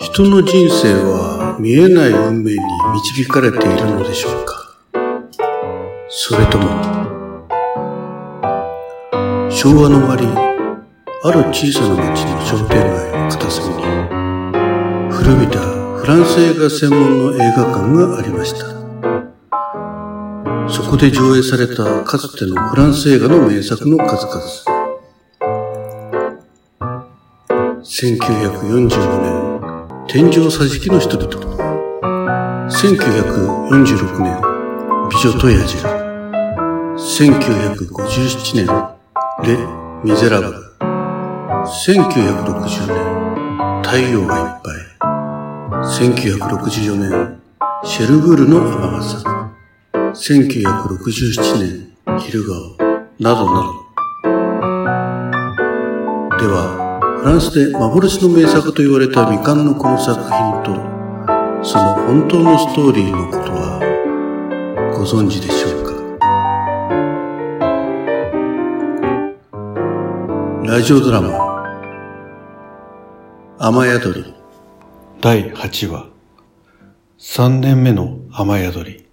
人の人生は見えない運命に導かれているのでしょうか？それとも、昭和の終わり、ある小さな町の商店街の片隅に、古びたフランス映画専門の映画館がありました。そこで上映されたかつてのフランス映画の名作の数々。1945年、天井桟敷の人々。1946年、美女と野獣。1957年、レ・ミゼラブル。1960年、太陽がいっぱい。1964年、シェルブールの雨傘。1967年、昼顔。などなど。では、フランスで幻の名作と言われた未完のこの作品と、その本当のストーリーのことは、ご存知でしょうか？ラジオドラマ、雨宿り、第8話、3年目の雨宿り。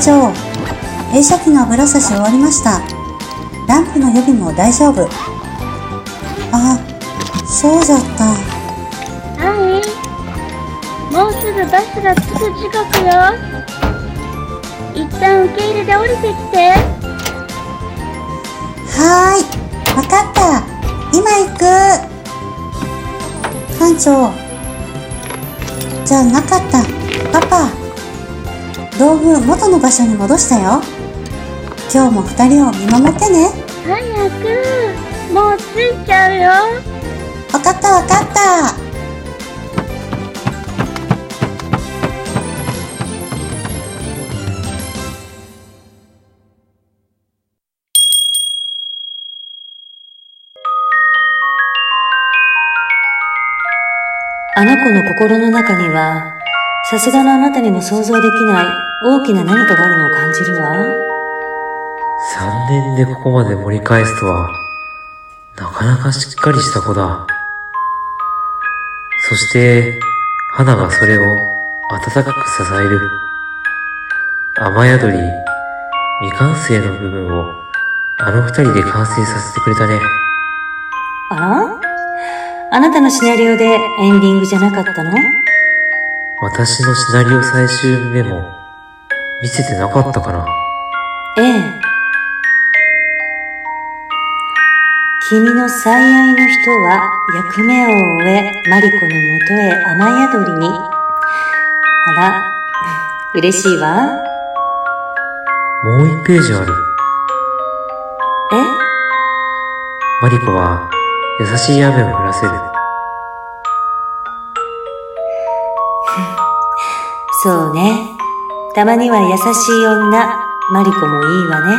長。映写機の油差し終わりました。ランプの予備も大丈夫。あそうじゃった。はいもうすぐバスが着く時刻よ。一旦受け入れで降りてきて。はーい。わかった。今行く。館長。じゃなかった。パパ道具元の場所に戻したよ。今日も二人を見守ってね。早くもう着いちゃうよ。分かった分かった。あの子の心の中には、さすがのあなたにも想像できない大きな何かがあるのを感じるわ。3年でここまで盛り返すとは、なかなかしっかりした子だ。そして、花がそれを温かく支える。雨宿り、未完成の部分をあの二人で完成させてくれたね。あら？あなたのシナリオでエンディングじゃなかったの？私のシナリオ最終メモ、見せてなかったかなええ。君の最愛の人は役目を終え、マリコのもとへ雨宿りに。あら、嬉しいわ。もう一ページある。え？マリコは優しい雨を降らせる。そうね。たまには優しい女、マリコもいいわね。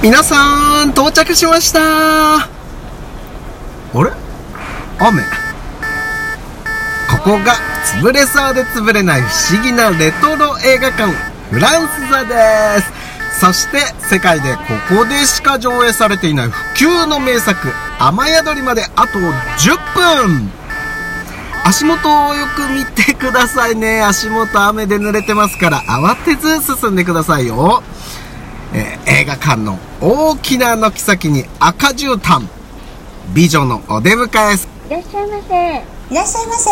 皆さん、到着しました。あれ？雨？ここが潰れそうで潰れない不思議なレトロ映画館フランス座です。そして世界でここでしか上映されていない不朽の名作雨宿りまであと10分。足元をよく見てくださいね。足元雨で濡れてますから慌てず進んでくださいよ、えー、映画館の大きな軒先に赤絨毯。美女のお出迎え。いらっしゃいませ。いらっしゃいませ。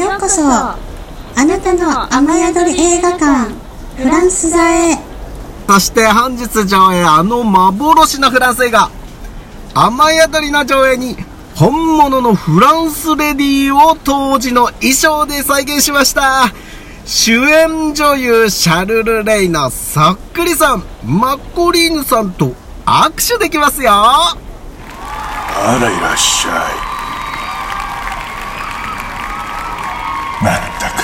ようこそ。あなたの雨宿り映画館フランス座へ。そして本日上映あの幻のフランス映画。雨宿りの上映に本物のフランスレディーを当時の衣装で再現しました。主演女優シャルル・レイのそっくりさんマッコリーヌさんと握手できますよ。あらいらっしゃいまったく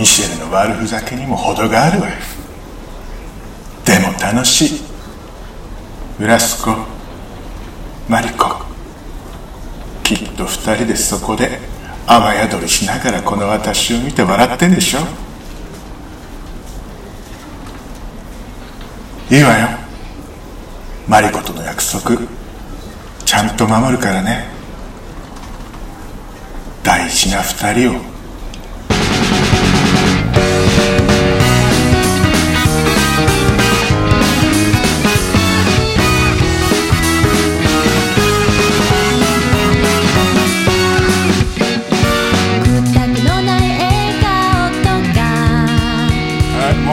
ミシェルの悪ふざけにも程があるわよ。でも楽しい。フラスコマリコ。きっと二人でそこで雨宿りしながらこの私を見て笑ってんでしょ。いいわよ。マリコとの約束。ちゃんと守るからね。大事な二人を。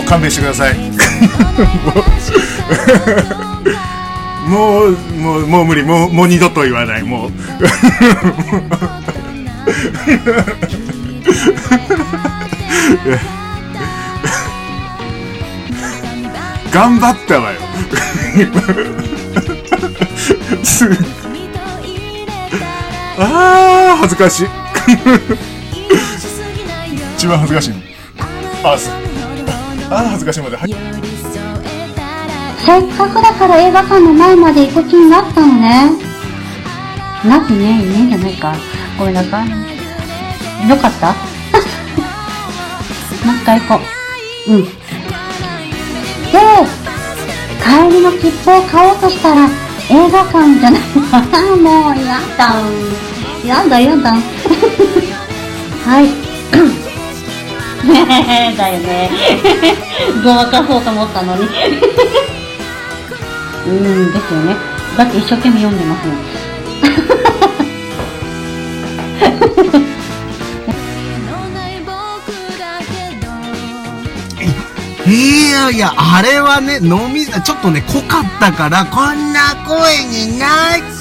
勘弁してください。もうもうもう無理。もうもう二度と言わない。もう。頑張ったわよ。あー恥ずかしい。一番恥ずかしいの。あそう。あ恥ずかしいまではいせっかくだから映画館の前まで行く気になったのね。なくね、いねえんじゃないか。ごめんなさい。よかった もう一回行こう。うん。で、帰りの切符を買おうとしたら、映画館じゃない。もう、やだ。やだ、やだ。はい。ねえ、だよね。ごまかそうと思ったのに。うん、ですよね。だって一生懸命読んでますもん。いやいや、あれはね、飲み、ちょっとね、濃かったから、こんな声になっ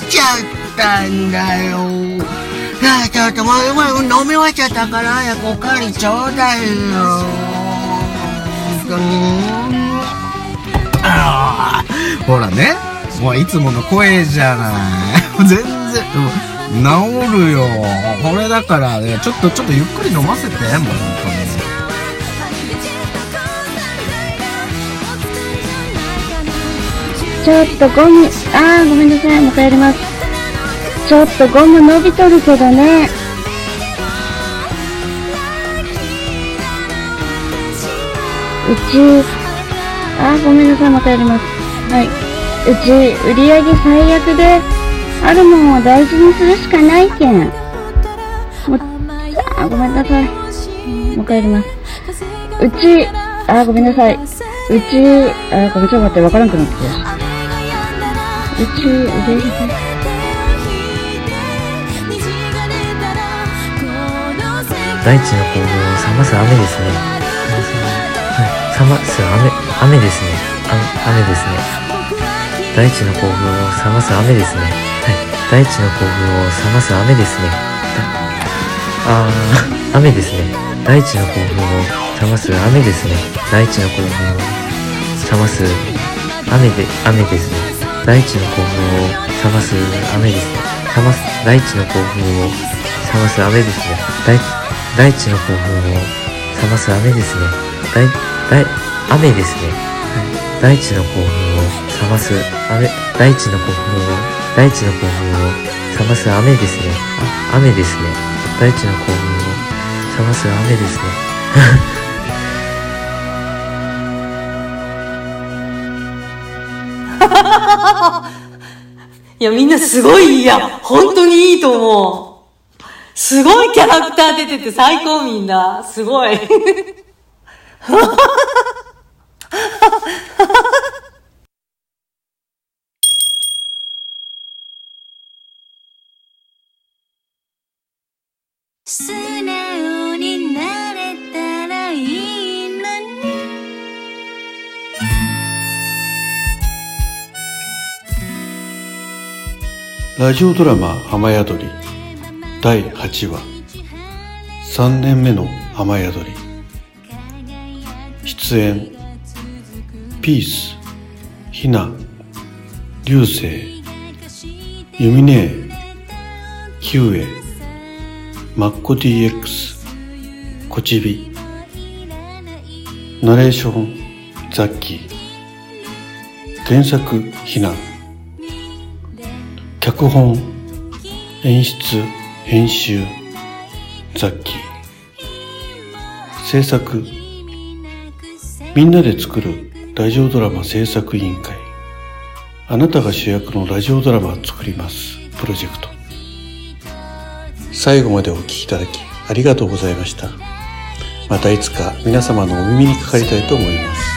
ちゃったんだよ。いや、ちょっともう、飲み終わっちゃったから、早くおかわりちょうだいよ。ほらね、もういつもの声じゃない。全然、うん治るよ。これだからね、ちょっと、ちょっとゆっくり飲ませて、もう本当に。ちょっとゴム、あーごめんなさい、もう帰ります。ちょっとゴム伸びとるけどね。うち、あごめんなさい、またやります。はい。うち、売り上げ最悪で、あるもんを大事にするしかないけん。もう、あごめんなさい。もう帰ります。うち、あごめんなさい。うち、あごめん、ちょっと待って、わからんくなってきた。うち、売り上げ最悪大地の興奮を冷ます雨ですね。はい、冷ます雨、雨ですね。あ雨ですね。大地の興奮を冷ます雨ですね。はい、大地の興奮を冷ます雨ですね。ああー、雨ですね。大地の興奮を冷ます雨ですね。大地の興奮を冷ます雨で、雨ですね。大地の興奮を冷ます雨ですね。冷ます、大地の興奮を冷ます雨ですね。大大地の興奮を冷ます雨ですね。大、大、雨ですね。はい大地の興奮を冷ます雨、大地の興奮を、大地の興奮を冷ます雨ですね。あ雨ですね。大地の興奮を冷ます雨ですね。いや、みんなすごいいいや。本当にいいと思う。すごいキャラクター出てて最高みんな。すごい。素直になれたらいいのにラジオドラマ「雨宿り」第8話。3年目の雨宿り。出演ピースひな流星ユミネーヒューエマッコ DX コチビナレーションザッキー。原作ひな。脚本演出編集ザッキー制作。みんなで作るラジオドラマ制作委員会。あなたが主役のラジオドラマを作ります。プロジェクト。最後までお聞きいただきありがとうございました。またいつか皆様のお耳にかかりたいと思います。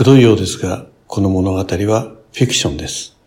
くどいようですがこの物語はフィクションです。